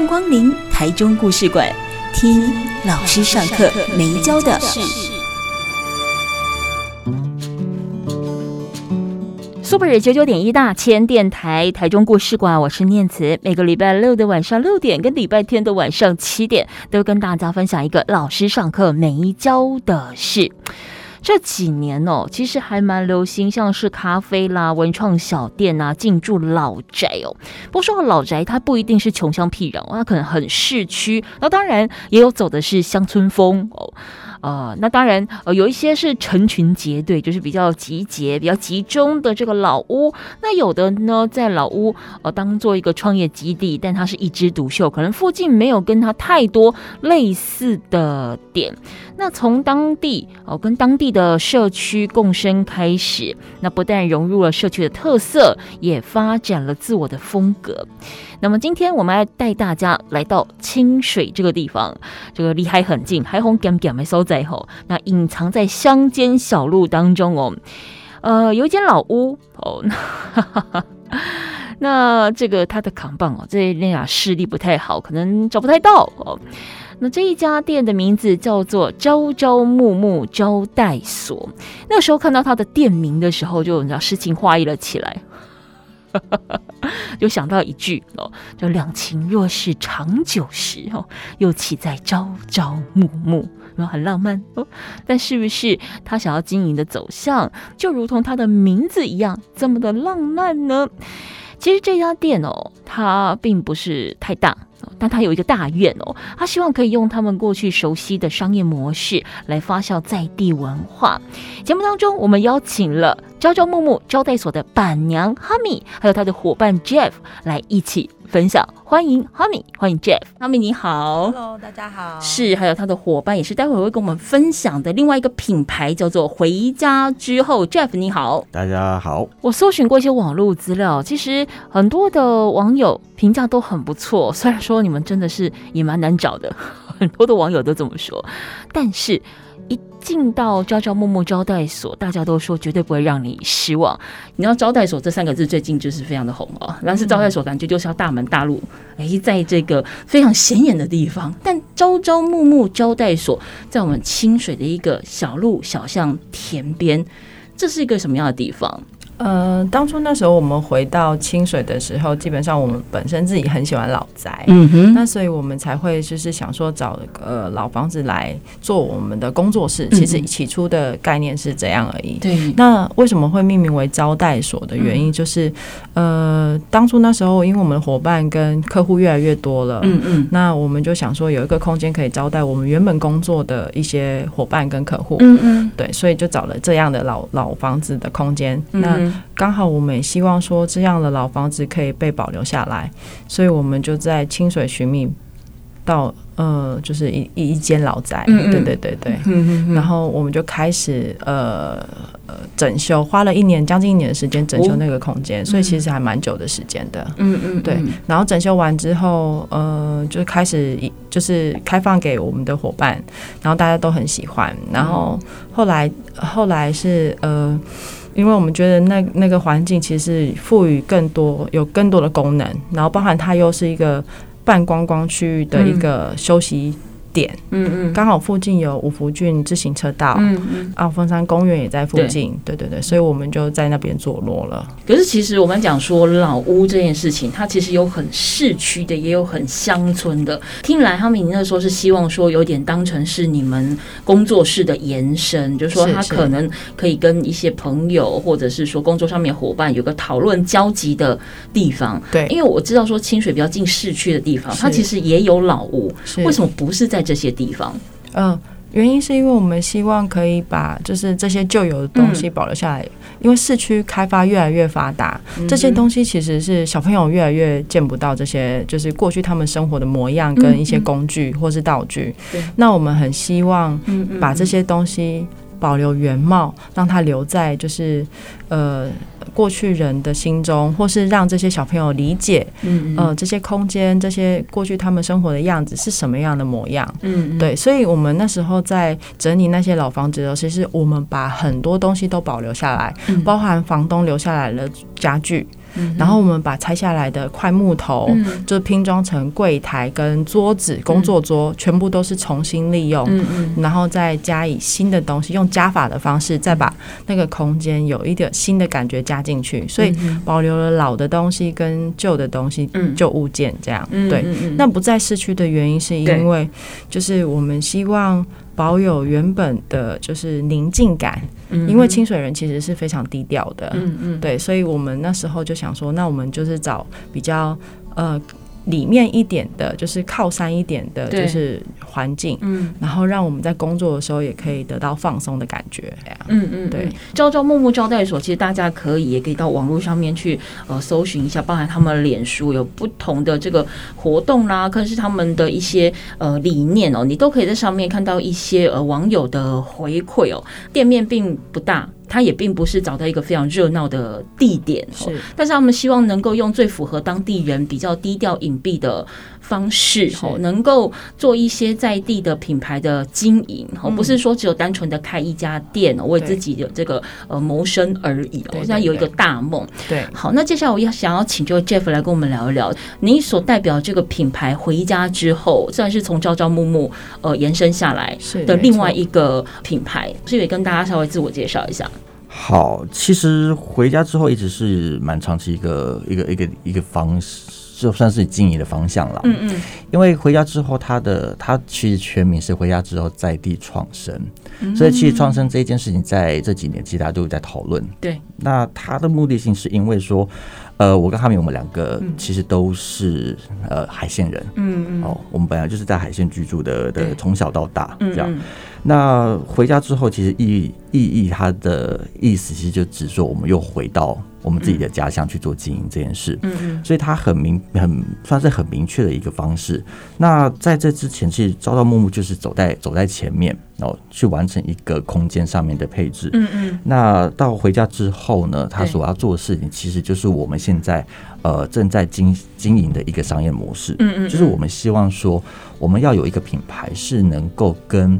迎光临台中故事馆，听老师上课没教的事。Super 九九点一大千电台台中故事馆，我是念慈。每个礼拜六的晚上六点跟礼拜天的晚上七点，都跟大家分享一个老师上课没教的事。这几年哦，其实还蛮流行，像是咖啡啦、文创小店啊，进驻老宅哦。不过说到老宅，它不一定是穷乡僻壤，它可能很市区。那当然也有走的是乡村风哦。呃，那当然，呃，有一些是成群结队，就是比较集结、比较集中的这个老屋。那有的呢，在老屋呃当做一个创业基地，但它是一枝独秀，可能附近没有跟它太多类似的点。那从当地哦、跟当地的社区共生开始，那不但融入了社区的特色，也发展了自我的风格。那么今天我们要带大家来到清水这个地方，这个离海很近，海红咸咸的所在吼。那隐藏在乡间小路当中哦，呃，有一间老屋哦。那，那这个他的扛棒哦，这那俩视力不太好，可能找不太到哦。那这一家店的名字叫做朝朝暮暮招待所。那时候看到他的店名的时候，就你知道诗情画意了起来。就想到一句哦，就两情若是长久时哦，又岂在朝朝暮暮，然后很浪漫哦。但是不是他想要经营的走向，就如同他的名字一样，这么的浪漫呢？其实这家店哦，它并不是太大。但它有一个大院哦，他希望可以用他们过去熟悉的商业模式来发酵在地文化。节目当中，我们邀请了朝朝暮暮招待所的板娘哈米，还有他的伙伴 Jeff 来一起分享。欢迎哈米，欢迎 Jeff。哈米你好，Hello，大家好。是，还有他的伙伴，也是待会会跟我们分享的另外一个品牌，叫做回家之后。Jeff 你好，大家好。我搜寻过一些网络资料，其实很多的网友评价都很不错，虽然说你们真的是也蛮难找的，很多的网友都这么说，但是。一进到朝朝暮暮招待所，大家都说绝对不会让你失望。你知道招待所这三个字最近就是非常的红哦，但是招待所感觉就是要大门大路，哎，在这个非常显眼的地方。但朝朝暮暮招待所在我们清水的一个小路小巷田边，这是一个什么样的地方？呃，当初那时候我们回到清水的时候，基本上我们本身自己很喜欢老宅，嗯哼，那所以我们才会就是想说找呃老房子来做我们的工作室。其实起初的概念是这样而已。对、嗯，那为什么会命名为招待所的原因，就是、嗯、呃，当初那时候因为我们的伙伴跟客户越来越多了，嗯嗯，那我们就想说有一个空间可以招待我们原本工作的一些伙伴跟客户，嗯嗯，对，所以就找了这样的老老房子的空间，那。刚好我们也希望说这样的老房子可以被保留下来，所以我们就在清水寻觅到呃，就是一一间老宅，嗯嗯。对对对对，嗯嗯然后我们就开始呃呃整修，花了一年将近一年的时间整修那个空间，哦、所以其实还蛮久的时间的，嗯嗯。对，然后整修完之后，呃，就开始一就是开放给我们的伙伴，然后大家都很喜欢，然后后来后来是呃。因为我们觉得那那个环境其实赋予更多有更多的功能，然后包含它又是一个半观光区域的一个休息。点，嗯嗯，刚好附近有五福郡自行车道，嗯嗯，啊，凤山公园也在附近，对对对，所以我们就在那边坐落了。可是其实我们讲说老屋这件事情，它其实有很市区的，也有很乡村的。听来他们那时候是希望说有点当成是你们工作室的延伸，就是说他可能可以跟一些朋友或者是说工作上面伙伴有个讨论交集的地方。对，因为我知道说清水比较近市区的地方，它其实也有老屋，为什么不是在？这些地方，嗯，原因是因为我们希望可以把就是这些旧有的东西保留下来，嗯、因为市区开发越来越发达，嗯、这些东西其实是小朋友越来越见不到这些，就是过去他们生活的模样跟一些工具或是道具。那我们很希望把这些东西保留原貌，让它留在就是呃。过去人的心中，或是让这些小朋友理解，嗯，嗯，呃，这些空间，这些过去他们生活的样子是什么样的模样，嗯，嗯，对，所以我们那时候在整理那些老房子的时候，其实我们把很多东西都保留下来，嗯，包含房东留下来的家具。然后我们把拆下来的块木头，嗯、就拼装成柜台跟桌子、工作桌，嗯、全部都是重新利用，然后再加以新的东西，用加法的方式，再把那个空间有一点新的感觉加进去，所以保留了老的东西跟旧的东西、旧物件这样。嗯、对，那不在市区的原因是因为，就是我们希望。保有原本的就是宁静感，因为清水人其实是非常低调的，嗯嗯，对，所以我们那时候就想说，那我们就是找比较呃。里面一点的，就是靠山一点的，就是环境，嗯，然后让我们在工作的时候也可以得到放松的感觉，嗯嗯，对。朝朝暮暮招待所，其实大家可以也可以到网络上面去呃搜寻一下，包含他们脸书有不同的这个活动啦，可能是他们的一些呃理念哦，你都可以在上面看到一些呃网友的回馈哦。店面并不大。他也并不是找到一个非常热闹的地点，是，但是他们希望能够用最符合当地人比较低调隐蔽的方式哦，能够做一些在地的品牌的经营哦，不是说只有单纯的开一家店哦，为自己的这个呃谋生而已哦，现在有一个大梦。对，好，那接下来我要想要请这个 Jeff 来跟我们聊一聊，你所代表这个品牌回家之后，算是从朝朝暮暮呃延伸下来的另外一个品牌，所以也跟大家稍微自我介绍一下。好，其实回家之后一直是蛮长期一个一个一个一个方式。就算是经营的方向了，嗯嗯，因为回家之后，他的他其实全名是回家之后在地创生，所以其实创生这一件事情在这几年其实大家都有在讨论。对，那他的目的性是因为说，呃，我跟哈明我们两个其实都是呃海线人，嗯嗯，哦，我们本来就是在海线居住的的，从小到大这样。那回家之后，其实意意义它的意思其实就只说我们又回到。我们自己的家乡去做经营这件事，嗯嗯，所以他很明很算是很明确的一个方式。那在这之前，其实朝朝暮暮就是走在走在前面，然后去完成一个空间上面的配置，嗯嗯。那到回家之后呢，他所要做的事情，其实就是我们现在呃正在经经营的一个商业模式，嗯嗯，就是我们希望说，我们要有一个品牌是能够跟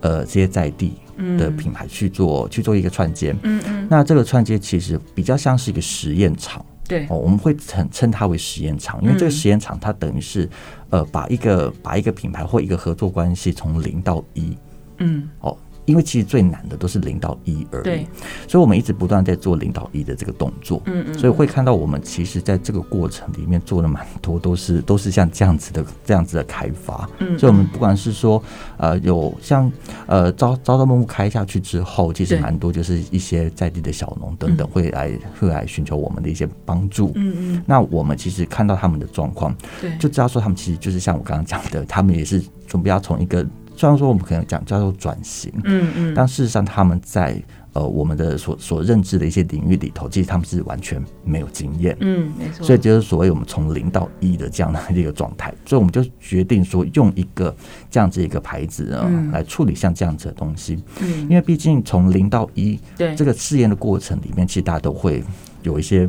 呃这些在地。的品牌去做去做一个串接，嗯嗯，那这个串接其实比较像是一个实验场，对，哦，我们会称称它为实验场，因为这个实验场它等于是呃把一个把一个品牌或一个合作关系从零到一，嗯，哦。因为其实最难的都是零到一而已，对，所以我们一直不断在做零到一的这个动作，嗯嗯，所以会看到我们其实在这个过程里面做了蛮多，都是 都是像这样子的这样子的开发，嗯，所以我们不管是说呃有像呃朝朝朝暮暮开下去之后，其实蛮多就是一些在地的小农等等会来会来寻求我们的一些帮助，嗯嗯，那我们其实看到他们的状况，对，就知道说他们其实就是像我刚刚讲的，他们也是准备要从一个。虽然说我们可能讲叫做转型，嗯嗯，但事实上他们在呃我们的所所认知的一些领域里头，其实他们是完全没有经验，嗯，没错。所以就是所谓我们从零到一的这样的一个状态，所以我们就决定说用一个这样子一个牌子呢，来处理像这样子的东西，嗯，因为毕竟从零到一，对。这个试验的过程里面，其实大家都会。有一些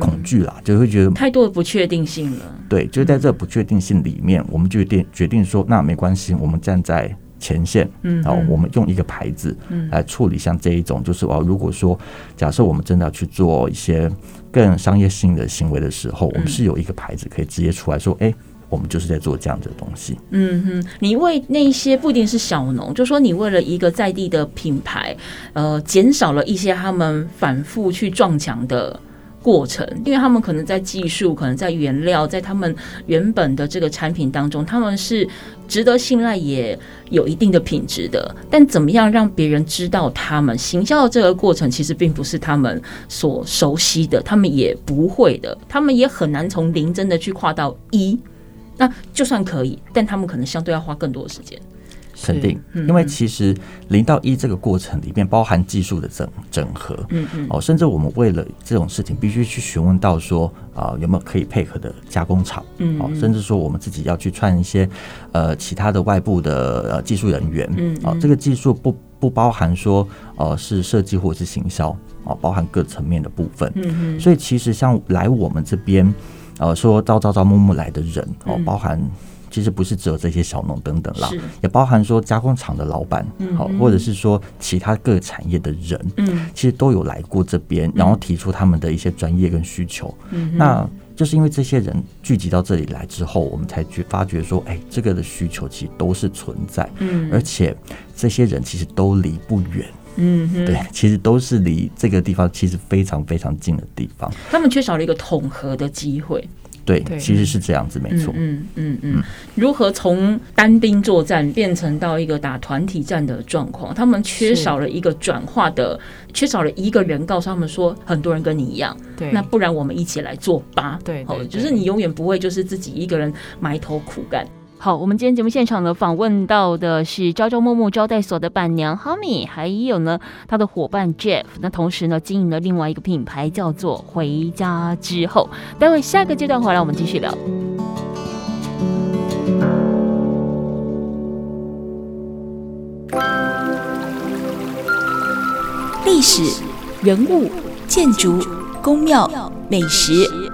恐惧啦，嗯、就会觉得太多的不确定性了。对，就在这不确定性里面，嗯、我们就定决定说，那没关系，我们站在前线，嗯，然后我们用一个牌子，来处理像这一种，就是哦，如果说假设我们真的要去做一些更商业性的行为的时候，我们是有一个牌子可以直接出来说，哎、欸。我们就是在做这样的东西。嗯哼，你为那些不一定是小农，就说你为了一个在地的品牌，呃，减少了一些他们反复去撞墙的过程，因为他们可能在技术，可能在原料，在他们原本的这个产品当中，他们是值得信赖，也有一定的品质的。但怎么样让别人知道他们行销的这个过程，其实并不是他们所熟悉的，他们也不会的，他们也很难从零真的去跨到一。那就算可以，但他们可能相对要花更多的时间。肯定，因为其实零到一这个过程里面包含技术的整整合，嗯嗯，哦，甚至我们为了这种事情必须去询问到说啊有没有可以配合的加工厂，嗯，哦，甚至说我们自己要去串一些呃其他的外部的呃技术人员，嗯，哦，这个技术不不包含说呃是设计或者是行销，哦，包含各层面的部分，嗯嗯，所以其实像来我们这边呃说招招招募募来的人，哦，包含。其实不是只有这些小农等等啦，也包含说加工厂的老板，好，或者是说其他各产业的人，嗯，其实都有来过这边，然后提出他们的一些专业跟需求。嗯，那就是因为这些人聚集到这里来之后，我们才觉发觉说，哎，这个的需求其实都是存在，嗯，而且这些人其实都离不远，嗯，对，其实都是离这个地方其实非常非常近的地方。他们缺少了一个统合的机会。对，其实是这样子，没错。嗯嗯嗯，如何从单兵作战变成到一个打团体战的状况？他们缺少了一个转化的，缺少了一个人告诉他们说，很多人跟你一样。对，那不然我们一起来做吧。对，哦，就是你永远不会就是自己一个人埋头苦干。好，我们今天节目现场呢，访问到的是朝朝暮暮招待所的板娘 Hami，还有呢他的伙伴 Jeff，那同时呢经营了另外一个品牌叫做回家之后。待会下个阶段回来，我们继续聊。历史、人物、建筑、宫庙、美食，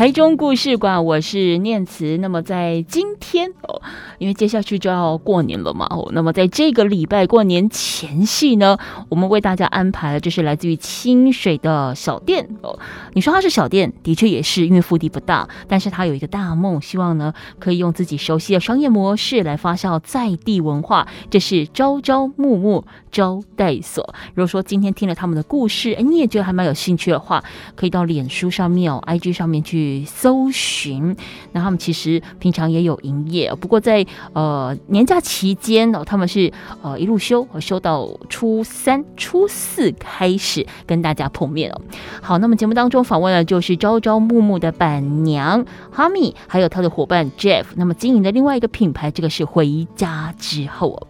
台中故事馆，我是念慈。那么在今天哦，因为接下去就要过年了嘛哦，那么在这个礼拜过年前夕呢，我们为大家安排了就是来自于清水的小店哦。你说它是小店，的确也是，因为腹地不大，但是它有一个大梦，希望呢可以用自己熟悉的商业模式来发酵在地文化。这是朝朝暮暮招待所。如果说今天听了他们的故事，哎，你也觉得还蛮有兴趣的话，可以到脸书上面哦，IG 上面去。搜寻，那他们其实平常也有营业，不过在呃年假期间哦，他们是呃一路休，休到初三、初四开始跟大家碰面哦。好，那么节目当中访问的就是朝朝暮暮的板娘 Hami，还有他的伙伴 Jeff，那么经营的另外一个品牌，这个是回家之后哦。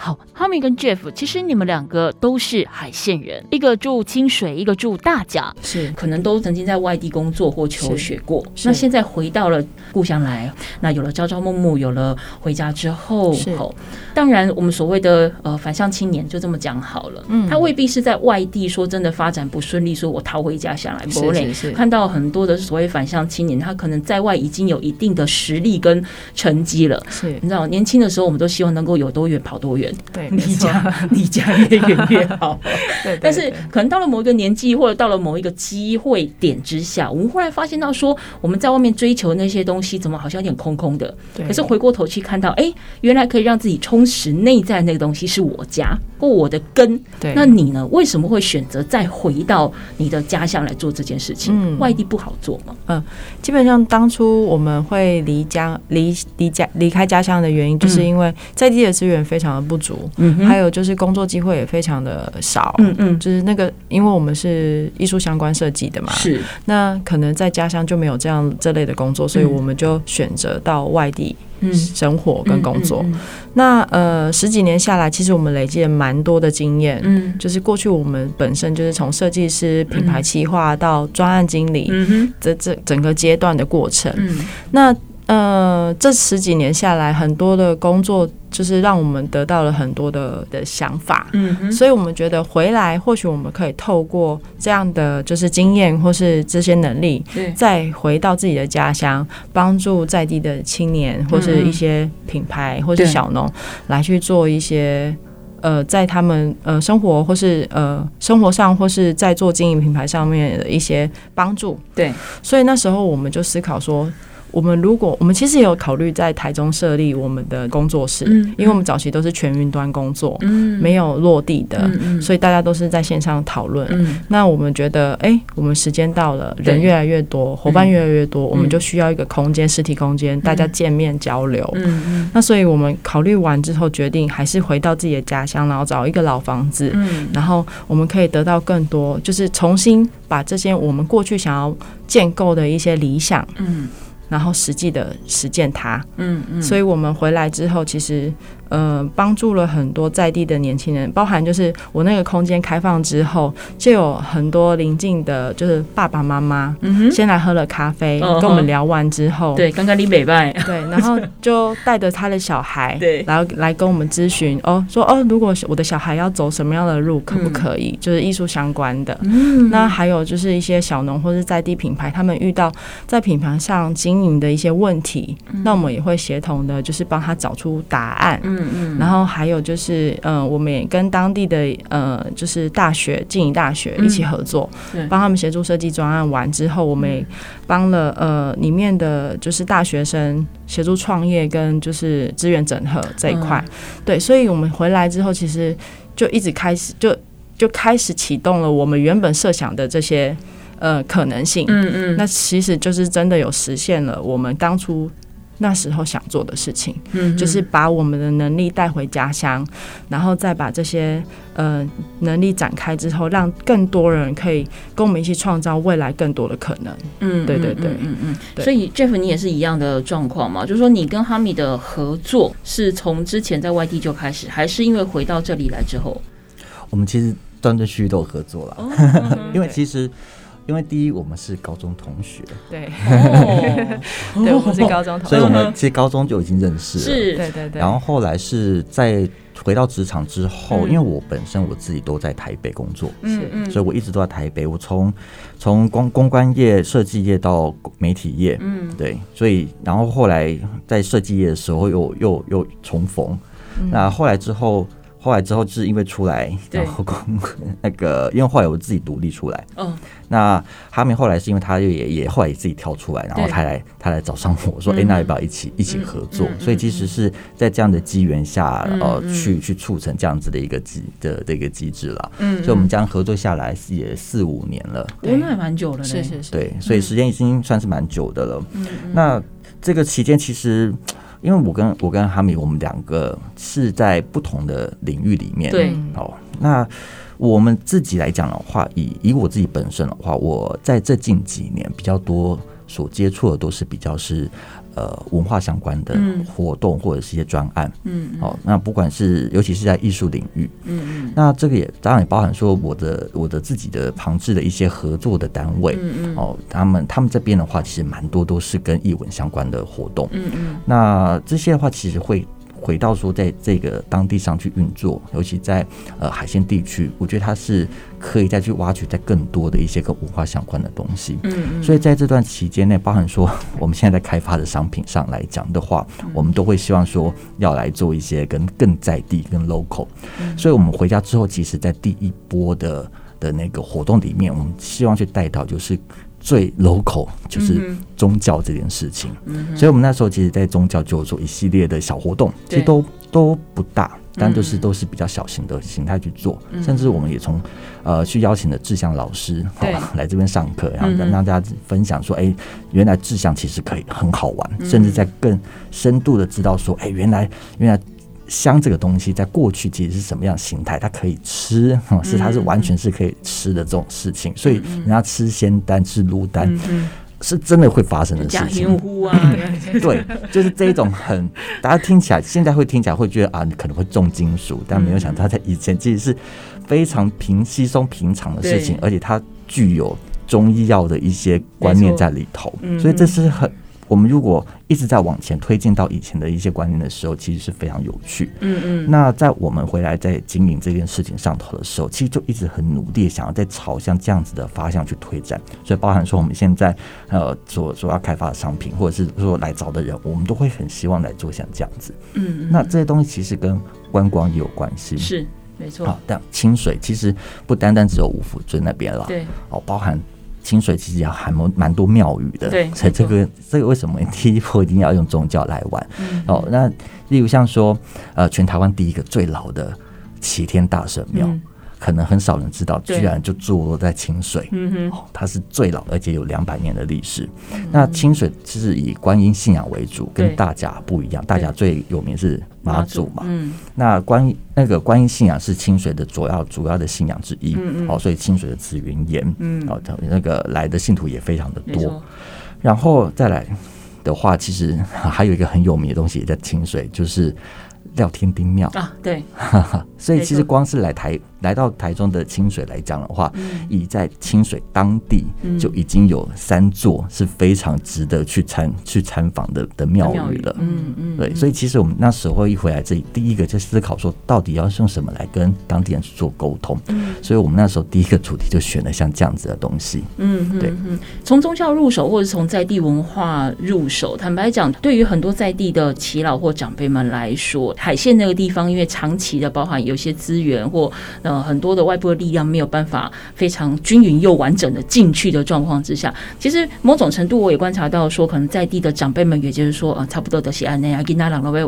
好，Hami 跟 Jeff，其实你们两个都是海线人，一个住清水，一个住大甲，是可能都曾经在外地工作或求学过。那现在回到了故乡来，那有了朝朝暮暮，有了回家之后，后当然我们所谓的呃返乡青年就这么讲好了，嗯，他未必是在外地说真的发展不顺利，说我逃回家乡来，不累。看到很多的所谓返乡青年，他可能在外已经有一定的实力跟成绩了。是，你知道年轻的时候，我们都希望能够有多远跑多远。对，离家离 家越远越好。对，但是可能到了某一个年纪，或者到了某一个机会点之下，我们忽然发现到说，我们在外面追求那些东西，怎么好像有点空空的？对。可是回过头去看到，哎，原来可以让自己充实内在那个东西是我家或我的根。对。那你呢？为什么会选择再回到你的家乡来做这件事情？嗯，外地不好做吗？嗯，基本上当初我们会离家离离家离开家乡的原因，就是因为在地的资源非常的不足，嗯，还有就是工作机会也非常的少，嗯嗯，就是那个，因为我们是艺术相关设计的嘛，是，那可能在家乡就没有这样这类的工作，所以我们就选择到外地生活跟工作。那呃十几年下来，其实我们累积了蛮多的经验，嗯，就是过去我们本身就是从设计师、品牌企划到专案经理，嗯这这整个阶段的过程，嗯，那。呃，这十几年下来，很多的工作就是让我们得到了很多的的想法，嗯哼，所以我们觉得回来或许我们可以透过这样的就是经验或是这些能力，再回到自己的家乡，帮助在地的青年或是一些品牌或是小农来去做一些呃，在他们呃生活或是呃生活上或是在做经营品牌上面的一些帮助，对，所以那时候我们就思考说。我们如果我们其实也有考虑在台中设立我们的工作室，嗯，因为我们早期都是全云端工作，嗯，没有落地的，所以大家都是在线上讨论。嗯，那我们觉得，哎，我们时间到了，人越来越多，伙伴越来越多，我们就需要一个空间，实体空间，大家见面交流。那所以我们考虑完之后，决定还是回到自己的家乡，然后找一个老房子，嗯，然后我们可以得到更多，就是重新把这些我们过去想要建构的一些理想，嗯。然后实际的实践它，嗯嗯，所以我们回来之后，其实。呃，帮助了很多在地的年轻人，包含就是我那个空间开放之后，就有很多邻近的，就是爸爸妈妈，先来喝了咖啡，跟我们聊完之后，对，刚刚你北拜，对，然后就带着他的小孩，对，然后来跟我们咨询，哦，说哦，如果我的小孩要走什么样的路，可不可以？就是艺术相关的，嗯，那还有就是一些小农或是在地品牌，他们遇到在品牌上经营的一些问题，那我们也会协同的，就是帮他找出答案，嗯。嗯，然后还有就是，嗯、呃，我们也跟当地的呃，就是大学静宜大学一起合作，嗯、帮他们协助设计专案。完之后，我们也帮了呃里面的就是大学生协助创业跟就是资源整合这一块。嗯、对，所以我们回来之后，其实就一直开始就就开始启动了我们原本设想的这些呃可能性。嗯嗯，那其实就是真的有实现了我们当初。那时候想做的事情，嗯，就是把我们的能力带回家乡，然后再把这些呃能力展开之后，让更多人可以跟我们一起创造未来更多的可能。嗯，对对对，嗯嗯。所以 Jeff，你也是一样的状况嘛？就是说，你跟哈米的合作是从之前在外地就开始，还是因为回到这里来之后？我们其实断断续续都有合作了，哦、因为其实。因为第一，我们是高中同学，对，对，我们是高中同学，所以我们其实高中就已经认识了，是，对对对。然后后来是在回到职场之后，因为我本身我自己都在台北工作，嗯，所以我一直都在台北。我从从公公关业、设计业到媒体业，嗯，对，所以然后后来在设计业的时候又又又重逢，那后来之后。后来之后是因为出来，然后那个，因为后来我自己独立出来。嗯。那哈米后来是因为他也也后来也自己跳出来，然后他来他来找上我说：“哎，那要不要一起一起合作？”所以其实是在这样的机缘下，呃，去去促成这样子的一个机的的一个机制了。嗯。所以我们这样合作下来也四五年了。对，那也蛮久了。是是是。对，所以时间已经算是蛮久的了。嗯。那这个期间其实。因为我跟我跟哈米，我们两个是在不同的领域里面。对，哦，那我们自己来讲的话，以以我自己本身的话，我在这近几年比较多所接触的都是比较是。呃，文化相关的活动或者是一些专案，嗯，哦，那不管是尤其是在艺术领域，嗯嗯，那这个也当然也包含说我的我的自己的旁支的一些合作的单位，嗯嗯，哦，他们他们这边的话，其实蛮多都是跟艺文相关的活动，嗯嗯，那这些的话，其实会。回到说，在这个当地上去运作，尤其在呃海鲜地区，我觉得它是可以再去挖掘在更多的一些跟文化相关的东西。嗯嗯。所以在这段期间内，包含说我们现在在开发的商品上来讲的话，我们都会希望说要来做一些跟更在地、跟 local。所以我们回家之后，其实在第一波的的那个活动里面，我们希望去带到就是。最 local 就是宗教这件事情，所以我们那时候其实，在宗教就做一系列的小活动，其实都都不大，但就是都是比较小型的形态去做，嗯、甚至我们也从呃去邀请的志向老师好，来这边上课，然后让让大家分享说，哎、欸，原来志向其实可以很好玩，甚至在更深度的知道说，哎、欸，原来原来。香这个东西在过去其实是什么样形态？它可以吃，是它是完全是可以吃的这种事情。所以人家吃仙丹、吃芦丹，是真的会发生的事情。对，就是这一种很大家听起来现在会听起来会觉得啊，你可能会重金属，但没有想到在以前其实是非常平稀松平常的事情，而且它具有中医药的一些观念在里头，所以这是很。我们如果一直在往前推进到以前的一些观念的时候，其实是非常有趣。嗯嗯。那在我们回来在经营这件事情上头的时候，其实就一直很努力，想要在朝向这样子的方向去推展。所以包含说我们现在呃所所要开发的商品，或者是说来找的人，我们都会很希望来做像这样子。嗯嗯。那这些东西其实跟观光也有关系。是，没错。好，但清水其实不单单只有五福村那边了。对。哦，包含。清水其实也还蛮蛮多庙宇的，对，所以这个这个为什么第一波一定要用宗教来玩？嗯、哦，那例如像说，呃，全台湾第一个最老的齐天大圣庙。嗯可能很少人知道，居然就坐落在清水。嗯哼，它是最老，而且有两百年的历史。那清水其实以观音信仰为主，跟大甲不一样。大甲最有名是妈祖嘛。嗯。那观那个观音信仰是清水的主要主要的信仰之一。嗯嗯。好，所以清水的紫云岩，嗯，好，那个来的信徒也非常的多。然后再来的话，其实还有一个很有名的东西也在清水，就是。廖天丁庙啊，对，所以其实光是来台来到台中的清水来讲的话，以在清水当地就已经有三座是非常值得去参去参访的的庙宇了。嗯嗯，对，所以其实我们那时候一回来这里，第一个就思考说，到底要用什么来跟当地人去做沟通。嗯，所以我们那时候第一个主题就选了像这样子的东西。嗯，对，从宗教入手，或者从在地文化入手，坦白讲，对于很多在地的耆老或长辈们来说，海线那个地方，因为长期的包含有些资源或呃很多的外部的力量没有办法非常均匀又完整的进去的状况之下，其实某种程度我也观察到说，可能在地的长辈们，也就是说啊，差不多的西安内啊，跟那两个位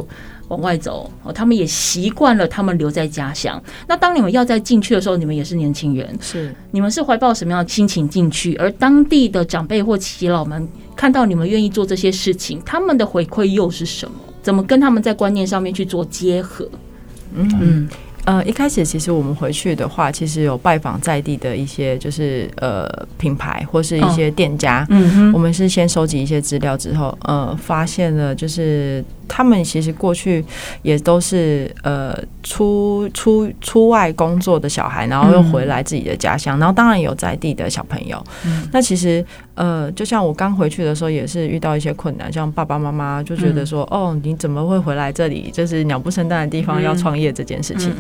往外走，哦他们也习惯了他们留在家乡。那当你们要再进去的时候，你们也是年轻人，是你们是怀抱什么样的心情进去？而当地的长辈或耆老们看到你们愿意做这些事情，他们的回馈又是什么？怎么跟他们在观念上面去做结合？嗯嗯呃，一开始其实我们回去的话，其实有拜访在地的一些就是呃品牌或是一些店家，嗯哼，我们是先收集一些资料之后，呃，发现了就是。他们其实过去也都是呃出出出外工作的小孩，然后又回来自己的家乡，然后当然有在地的小朋友。那其实呃，就像我刚回去的时候，也是遇到一些困难，像爸爸妈妈就觉得说：“哦，你怎么会回来这里？就是鸟不生蛋的地方，要创业这件事情。”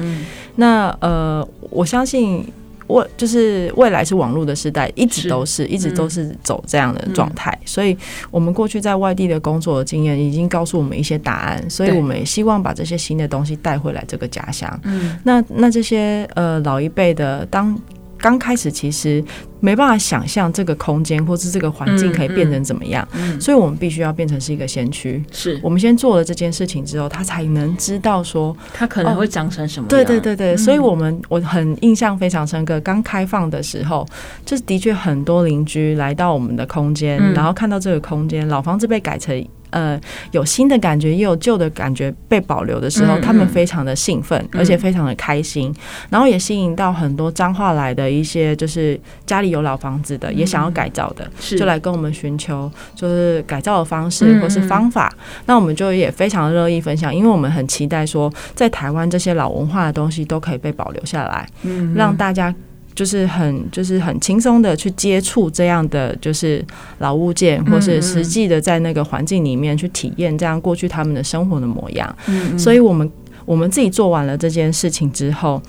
那呃，我相信。未就是未来是网络的时代，一直都是，是一直都是走这样的状态。嗯、所以，我们过去在外地的工作的经验已经告诉我们一些答案，所以我们也希望把这些新的东西带回来这个家乡。嗯，那那这些呃老一辈的当。刚开始其实没办法想象这个空间或是这个环境可以变成怎么样，嗯嗯、所以我们必须要变成是一个先驱。是我们先做了这件事情之后，他才能知道说他可能会长成什么样。对对对对，嗯、所以我们我很印象非常深刻。刚开放的时候，就是的确很多邻居来到我们的空间，嗯、然后看到这个空间老房子被改成。呃，有新的感觉，也有旧的感觉被保留的时候，嗯嗯、他们非常的兴奋，而且非常的开心，嗯、然后也吸引到很多彰化来的一些，就是家里有老房子的，嗯、也想要改造的，就来跟我们寻求就是改造的方式或是方法。那我们就也非常乐意分享，因为我们很期待说，在台湾这些老文化的东西都可以被保留下来，让大家。就是很就是很轻松的去接触这样的就是老物件，或是实际的在那个环境里面去体验这样过去他们的生活的模样。嗯，所以我们我们自己做完了这件事情之后，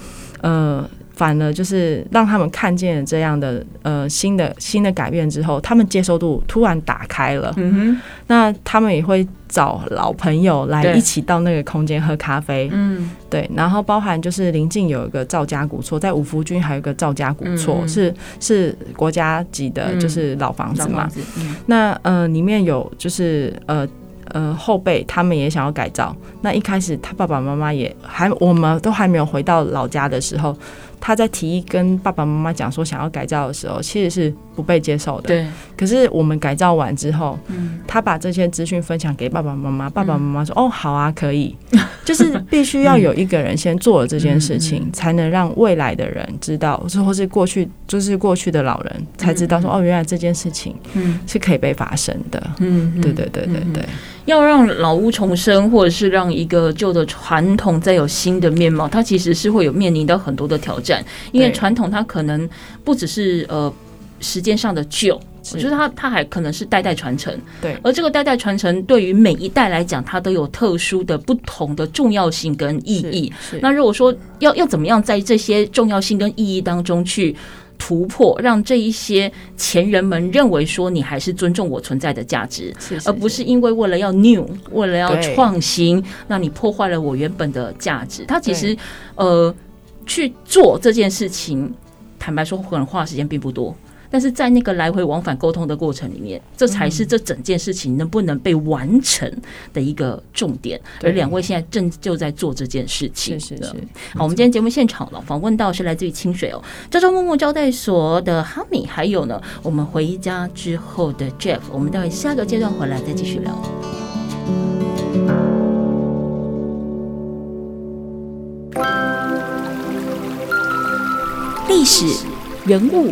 呃。反而就是让他们看见了这样的呃新的新的改变之后，他们接受度突然打开了。嗯哼，那他们也会找老朋友来一起到那个空间喝咖啡。嗯，对。然后包含就是临近有一个赵家古厝，在五福军还有一个赵家古厝，嗯、是是国家级的，就是老房子嘛。嗯嗯、那呃里面有就是呃。呃，后辈他们也想要改造。那一开始他爸爸妈妈也还，我们都还没有回到老家的时候，他在提议跟爸爸妈妈讲说想要改造的时候，其实是不被接受的。对。可是我们改造完之后，嗯，他把这些资讯分享给爸爸妈妈，爸爸妈妈说：“哦，好啊，可以。”就是必须要有一个人先做了这件事情，才能让未来的人知道，或是过去就是过去的老人才知道说：“哦，原来这件事情，嗯，是可以被发生的。”嗯，对对对对对。要让老屋重生，或者是让一个旧的传统再有新的面貌，它其实是会有面临到很多的挑战。因为传统它可能不只是呃时间上的旧，我觉得它它还可能是代代传承。对，而这个代代传承对于每一代来讲，它都有特殊的不同的重要性跟意义。那如果说要要怎么样在这些重要性跟意义当中去突破，让这一些前人们认为说你还是尊重我存在的价值，是是是，而不是因为为了要 new，为了要创新，那你破坏了我原本的价值。他其实呃去做这件事情，坦白说，可能花的时间并不多。但是在那个来回往返沟通的过程里面，这才是这整件事情能不能被完成的一个重点。而两位现在正就在做这件事情。是是是。好，我们今天节目现场了，访问到是来自于清水哦，朝朝暮暮招待所的哈米，还有呢，我们回家之后的 Jeff。我们待会下个阶段回来再继续聊。历史、人物、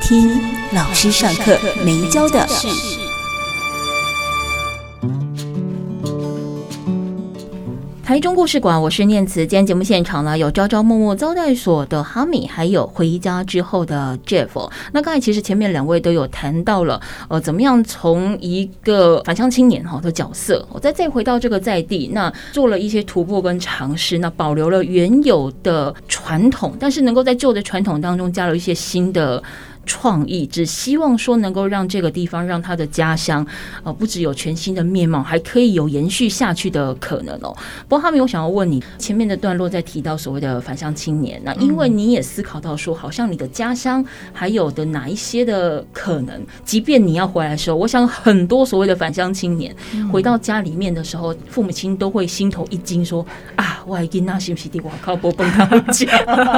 听老师上课没教的事。台中故事馆，我是念慈。今天节目现场呢，有朝朝暮暮招待所的哈米，还有回家之后的 Jeff。那刚才其实前面两位都有谈到了，呃，怎么样从一个返乡青年哈的角色，我再再回到这个在地，那做了一些突破跟尝试，那保留了原有的传统，但是能够在旧的传统当中加了一些新的。创意，只希望说能够让这个地方，让他的家乡，呃，不只有全新的面貌，还可以有延续下去的可能哦。不过，他们有想要问你，前面的段落在提到所谓的返乡青年，那因为你也思考到说，好像你的家乡还有的哪一些的可能，即便你要回来的时候，我想很多所谓的返乡青年回到家里面的时候，父母亲都会心头一惊，说啊，我已经那是不是地我靠不崩他们家？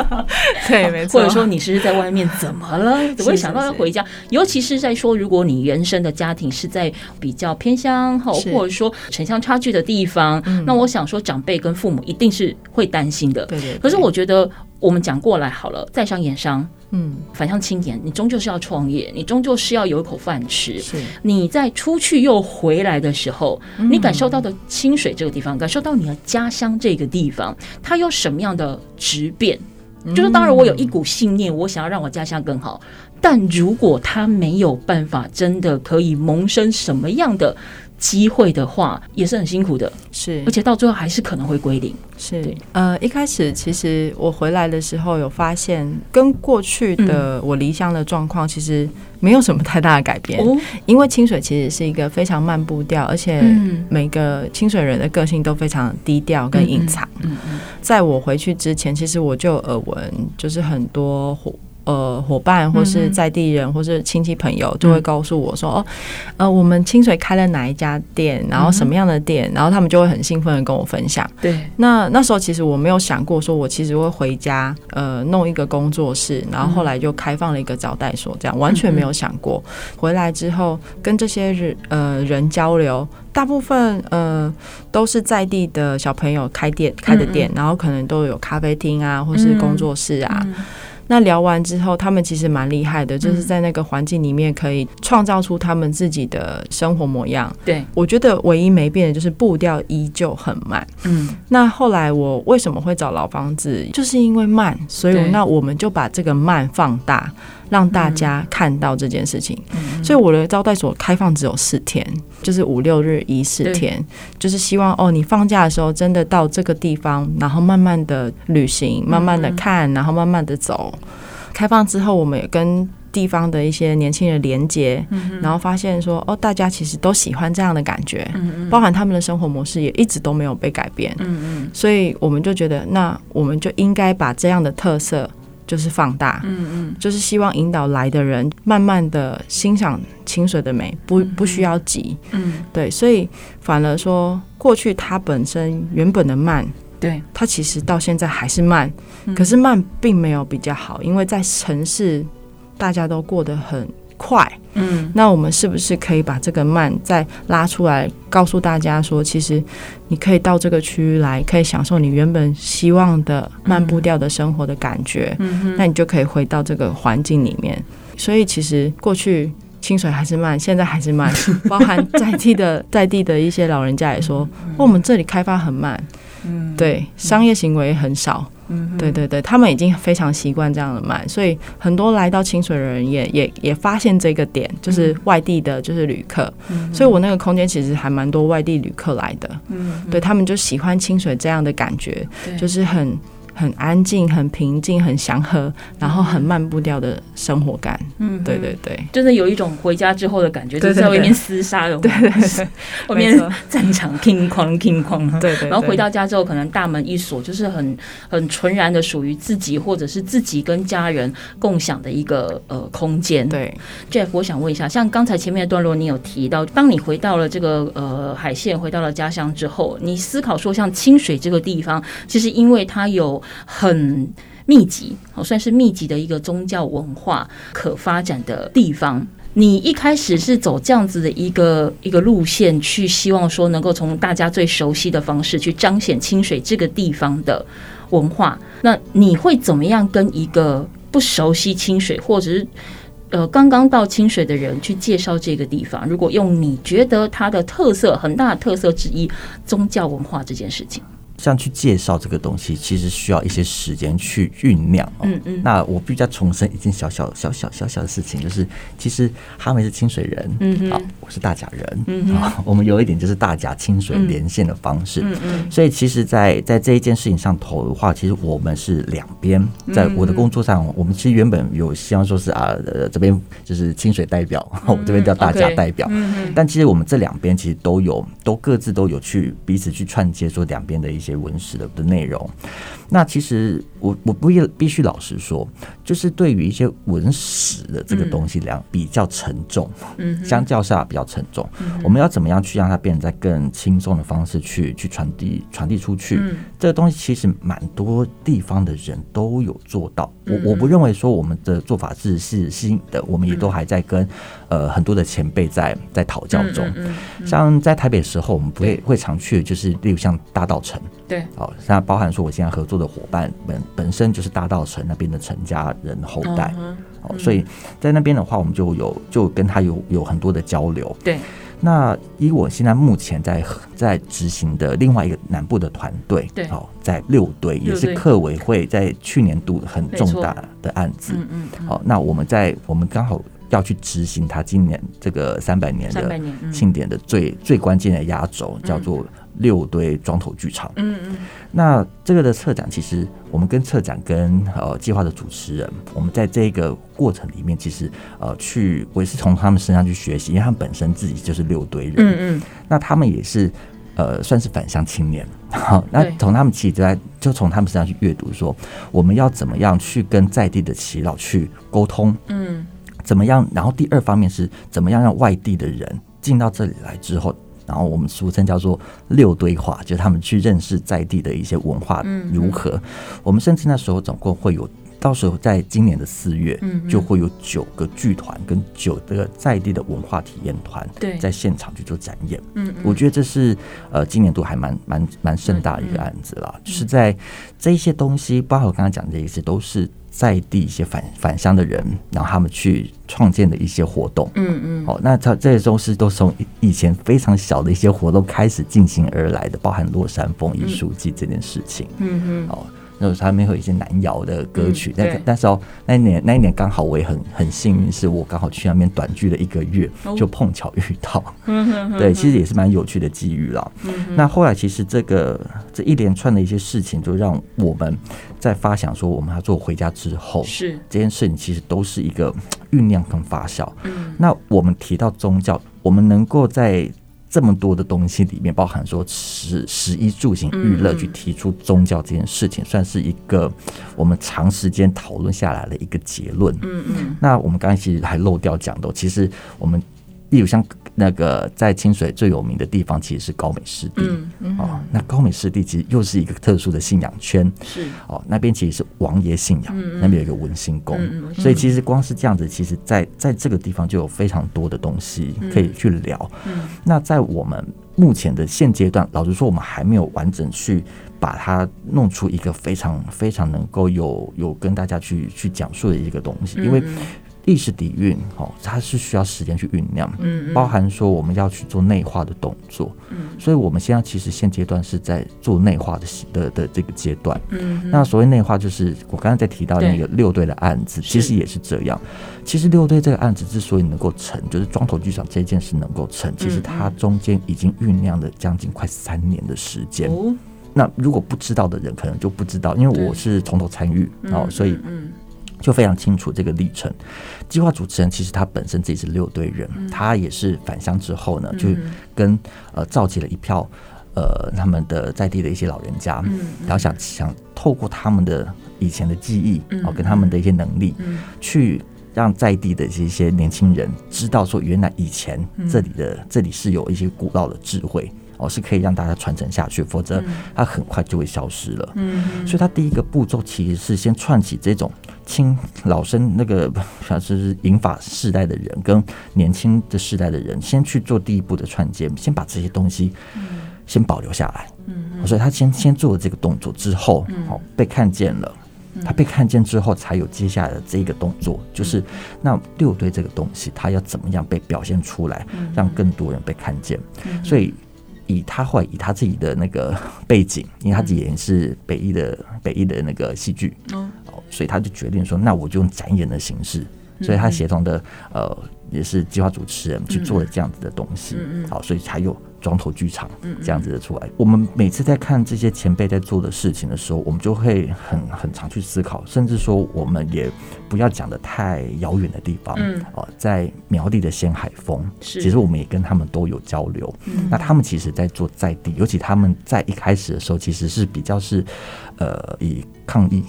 对，没错。或者说你是在外面怎么了？我会想到要回家，尤其是在说，如果你原生的家庭是在比较偏乡哈，或者说城乡差距的地方，那我想说，长辈跟父母一定是会担心的。对对。可是我觉得我们讲过来好了，在商言商，嗯，反向青年，你终究是要创业，你终究是要有一口饭吃。是。你在出去又回来的时候，你感受到的清水这个地方，感受到你的家乡这个地方，它有什么样的质变？就是当然，我有一股信念，我想要让我家乡更好。但如果他没有办法，真的可以萌生什么样的机会的话，也是很辛苦的。是，而且到最后还是可能会归零。是，呃，一开始其实我回来的时候有发现，跟过去的我离乡的状况其实没有什么太大的改变。哦、因为清水其实是一个非常慢步调，而且每个清水人的个性都非常低调跟隐藏。嗯嗯，在我回去之前，其实我就耳闻，就是很多。呃，伙伴或是在地人，或是亲戚朋友，就会告诉我说：“哦，呃，我们清水开了哪一家店，然后什么样的店，然后他们就会很兴奋的跟我分享。”对，那那时候其实我没有想过，说我其实会回家，呃，弄一个工作室，然后后来就开放了一个招待所，这样完全没有想过。回来之后跟这些人呃人交流，大部分呃都是在地的小朋友开店开的店，然后可能都有咖啡厅啊，或是工作室啊。那聊完之后，他们其实蛮厉害的，就是在那个环境里面可以创造出他们自己的生活模样。对，我觉得唯一没变的就是步调依旧很慢。嗯，那后来我为什么会找老房子？就是因为慢，所以那我们就把这个慢放大。让大家看到这件事情，嗯、所以我的招待所开放只有四天，就是五六日一四天，就是希望哦，你放假的时候真的到这个地方，然后慢慢的旅行，慢慢的看，然后慢慢的走。开放之后，我们也跟地方的一些年轻人连接，然后发现说哦，大家其实都喜欢这样的感觉，包含他们的生活模式也一直都没有被改变。所以我们就觉得，那我们就应该把这样的特色。就是放大，嗯嗯，就是希望引导来的人慢慢的欣赏清水的美，不不需要急，嗯，对，所以反而说过去它本身原本的慢，对，它其实到现在还是慢，可是慢并没有比较好，因为在城市大家都过得很快，嗯，那我们是不是可以把这个慢再拉出来，告诉大家说，其实你可以到这个区域来，可以享受你原本希望的慢步调的生活的感觉，嗯，那你就可以回到这个环境里面。所以其实过去清水还是慢，现在还是慢，包含在地的在地的一些老人家也说，哦，我们这里开发很慢，嗯，对，商业行为很少。嗯，对对对，他们已经非常习惯这样的慢，所以很多来到清水的人也也也发现这个点，就是外地的，就是旅客。嗯，所以我那个空间其实还蛮多外地旅客来的。嗯，对他们就喜欢清水这样的感觉，就是很。很安静，很平静，很祥和，然后很慢步调的生活感。嗯，对对对，真的有一种回家之后的感觉，就是在外面厮杀的，对对对，外面战场 king 哐 king 哐，对对。然后回到家之后，可能大门一锁，就是很很纯然的属于自己，或者是自己跟家人共享的一个呃空间。对，Jeff，我想问一下，像刚才前面的段落，你有提到，当你回到了这个呃海线，回到了家乡之后，你思考说，像清水这个地方，其实因为它有很密集，哦，算是密集的一个宗教文化可发展的地方。你一开始是走这样子的一个一个路线，去希望说能够从大家最熟悉的方式去彰显清水这个地方的文化。那你会怎么样跟一个不熟悉清水，或者是呃刚刚到清水的人去介绍这个地方？如果用你觉得它的特色很大的特色之一，宗教文化这件事情。像去介绍这个东西，其实需要一些时间去酝酿。嗯嗯。那我必须要重申一件小小小小小小的事情，就是其实哈梅是清水人，嗯好，我是大甲人，嗯好，我们有一点就是大甲清水连线的方式，嗯嗯。所以其实在，在在这一件事情上头的话，其实我们是两边。在我的工作上，我们其实原本有希望说是啊，呃，这边就是清水代表，我这边叫大甲代表。嗯嗯。但其实我们这两边其实都有，都各自都有去彼此去串接，说两边的一些。文史的的内容，那其实我我不必必须老实说，就是对于一些文史的这个东西量比较沉重，嗯，相较下比较沉重，我们要怎么样去让它变得在更轻松的方式去去传递传递出去？这个东西其实蛮多地方的人都有做到，我我不认为说我们的做法是是新的，我们也都还在跟呃很多的前辈在在讨教中，像在台北的时候，我们不会会常去就是例如像大道城。对，好，那包含说我现在合作的伙伴本本身就是大道城那边的陈家人后代，哦，所以在那边的话，我们就有就跟他有有很多的交流。对，那以我现在目前在在执行的另外一个南部的团队，对，哦，在六队也是客委会在去年度很重大的案子，嗯嗯，好，那我们在我们刚好要去执行他今年这个三百年的庆典的最最关键的压轴，叫做。六堆庄头剧场，嗯嗯，那这个的策展，其实我们跟策展跟呃计划的主持人，我们在这个过程里面，其实呃去我也是从他们身上去学习，因为他们本身自己就是六堆人，嗯嗯，那他们也是呃算是返乡青年，好，那从他们其实就在就从他们身上去阅读，说我们要怎么样去跟在地的耆老去沟通，嗯，怎么样？然后第二方面是怎么样让外地的人进到这里来之后。然后我们俗称叫做六堆化，就是他们去认识在地的一些文化如何。嗯、我们甚至那时候总共会有，到时候在今年的四月，嗯就会有九个剧团跟九个在地的文化体验团，对在现场去做展演。嗯，我觉得这是呃今年度还蛮蛮蛮盛大的一个案子啦。就是在这一些东西，包括我刚刚讲的这些，都是。在地一些返返乡的人，然后他们去创建的一些活动，嗯嗯，好，那他这些都是都从以前非常小的一些活动开始进行而来的，包含落山风艺术季这件事情，嗯嗯，好。那时候他们会有一些南谣的歌曲，但、嗯、但是哦，那一年那一年刚好我也很很幸运，是我刚好去那边短剧了一个月，就碰巧遇到，嗯、对，其实也是蛮有趣的机遇了。嗯、那后来其实这个这一连串的一些事情，就让我们在发想说，我们要做回家之后，是这件事情其实都是一个 酝酿跟发酵。嗯，那我们提到宗教，我们能够在。这么多的东西里面，包含说食食衣住行娱乐，去提出宗教这件事情，算是一个我们长时间讨论下来的一个结论。嗯嗯。那我们刚才其实还漏掉讲的，其实我们例如像。那个在清水最有名的地方其实是高美湿地，嗯嗯、哦，那高美湿地其实又是一个特殊的信仰圈，是。哦，那边其实是王爷信仰，嗯、那边有一个文心宫，所以其实光是这样子，其实在在这个地方就有非常多的东西可以去聊。嗯。嗯、那在我们目前的现阶段，老实说，我们还没有完整去把它弄出一个非常非常能够有有跟大家去去讲述的一个东西，因为。历史底蕴哦，它是需要时间去酝酿，嗯，包含说我们要去做内化的动作，嗯，所以我们现在其实现阶段是在做内化的的的这个阶段，嗯，那所谓内化就是我刚刚在提到那个六队的案子，其实也是这样。其实六队这个案子之所以能够成，就是庄头剧场这件事能够成，其实它中间已经酝酿了将近快三年的时间。那如果不知道的人可能就不知道，因为我是从头参与，哦，所以就非常清楚这个历程。计划主持人其实他本身自己是六队人，他也是返乡之后呢，就跟呃召集了一票呃他们的在地的一些老人家，然后想想透过他们的以前的记忆，哦，跟他们的一些能力，去让在地的这些年轻人知道说，原来以前这里的这里是有一些古老的智慧。哦，是可以让大家传承下去，否则它很快就会消失了。嗯，所以它第一个步骤其实是先串起这种青老生那个 像是银发世代的人跟年轻的世代的人，先去做第一步的串接，先把这些东西先保留下来。嗯，所以他先先做了这个动作之后，哦，被看见了，他被看见之后，才有接下来的这一个动作，就是那六对这个东西，他要怎么样被表现出来，让更多人被看见。所以。以他会以他自己的那个背景，因为他自己也是北艺的北艺的那个戏剧，哦，所以他就决定说，那我就用展演的形式，所以他协同的呃也是计划主持人去做了这样子的东西，好，所以才有。庄头剧场这样子的出来，我们每次在看这些前辈在做的事情的时候，我们就会很很常去思考，甚至说我们也不要讲的太遥远的地方，嗯，哦，在苗栗的仙海峰，其实我们也跟他们都有交流。那他们其实，在做在地，尤其他们在一开始的时候，其实是比较是呃以抗议。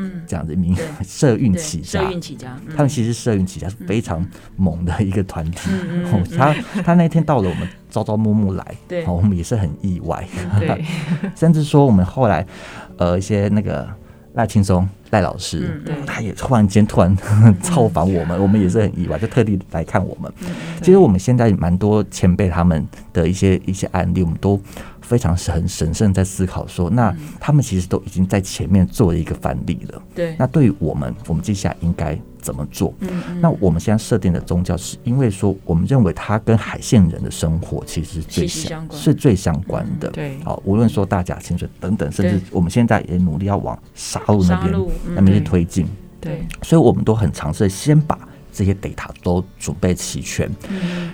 嗯，这样子民 社运起家，社运起家，他们其实社运起家是非常猛的一个团体。他他那天到了，我们朝朝暮暮来，对，我们也是很意外。对，甚至说我们后来，呃，一些那个赖青松赖老师，他也突然间突然造访我们，我们也是很意外，就特地来看我们。其实我们现在蛮多前辈他们的一些一些案例，我们都。非常是很审慎在思考说，那他们其实都已经在前面做了一个范例了。对，那对于我们，我们接下来应该怎么做？嗯，那我们现在设定的宗教，是因为说，我们认为它跟海线人的生活其实最相是最相关的。对，好，无论说大甲清水等等，甚至我们现在也努力要往沙鹿那边那边去推进。对，所以我们都很尝试先把这些 data 都准备齐全，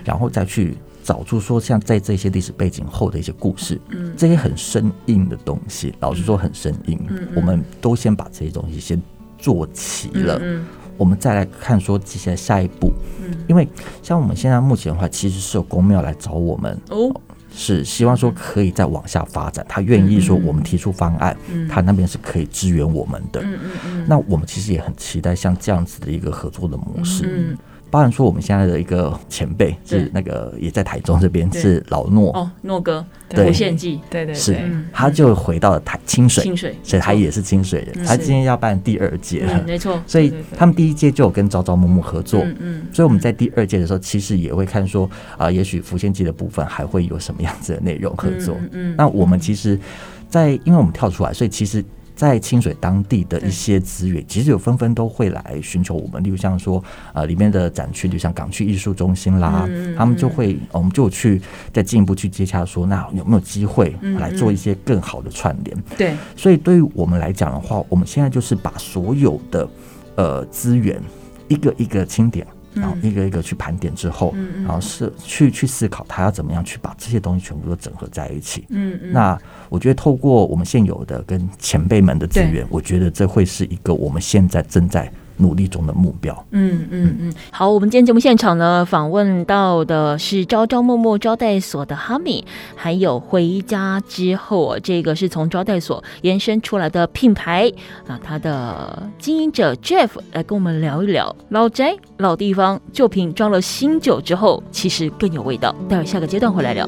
然后再去。找出说像在这些历史背景后的一些故事，嗯，这些很生硬的东西，老实说很生硬，嗯，我们都先把这些东西先做齐了，嗯，我们再来看说接下来下一步，嗯，因为像我们现在目前的话，其实是有公庙来找我们，哦，是希望说可以再往下发展，他愿意说我们提出方案，他那边是可以支援我们的，嗯嗯，那我们其实也很期待像这样子的一个合作的模式，嗯。包含说，我们现在的一个前辈是。那个也在台中这边，是老诺。哦，诺哥，无限记，对对，是，他就回到了台清水，清水，所以他也是清水人。他今天要办第二届。了，没错。所以他们第一届就有跟朝朝暮暮合作，嗯，所以我们在第二届的时候，其实也会看说啊，也许浮现记的部分还会有什么样子的内容合作。嗯，那我们其实，在因为我们跳出来，所以其实。在清水当地的一些资源，其实有纷纷都会来寻求我们。例如像说，呃，里面的展区，就像港区艺术中心啦，他们就会，我们就去再进一步去接洽，说那有没有机会来做一些更好的串联？对，所以对于我们来讲的话，我们现在就是把所有的呃资源一个一个清点。然后一个一个去盘点之后，然后是去去思考他要怎么样去把这些东西全部都整合在一起。嗯嗯。那我觉得透过我们现有的跟前辈们的资源，我觉得这会是一个我们现在正在。努力中的目标。嗯嗯嗯，好，我们今天节目现场呢，访问到的是朝朝暮暮招待所的哈米，还有回家之后，这个是从招待所延伸出来的品牌啊，他的经营者 Jeff 来跟我们聊一聊老宅老地方旧瓶装了新酒之后，其实更有味道。待会下个阶段回来聊。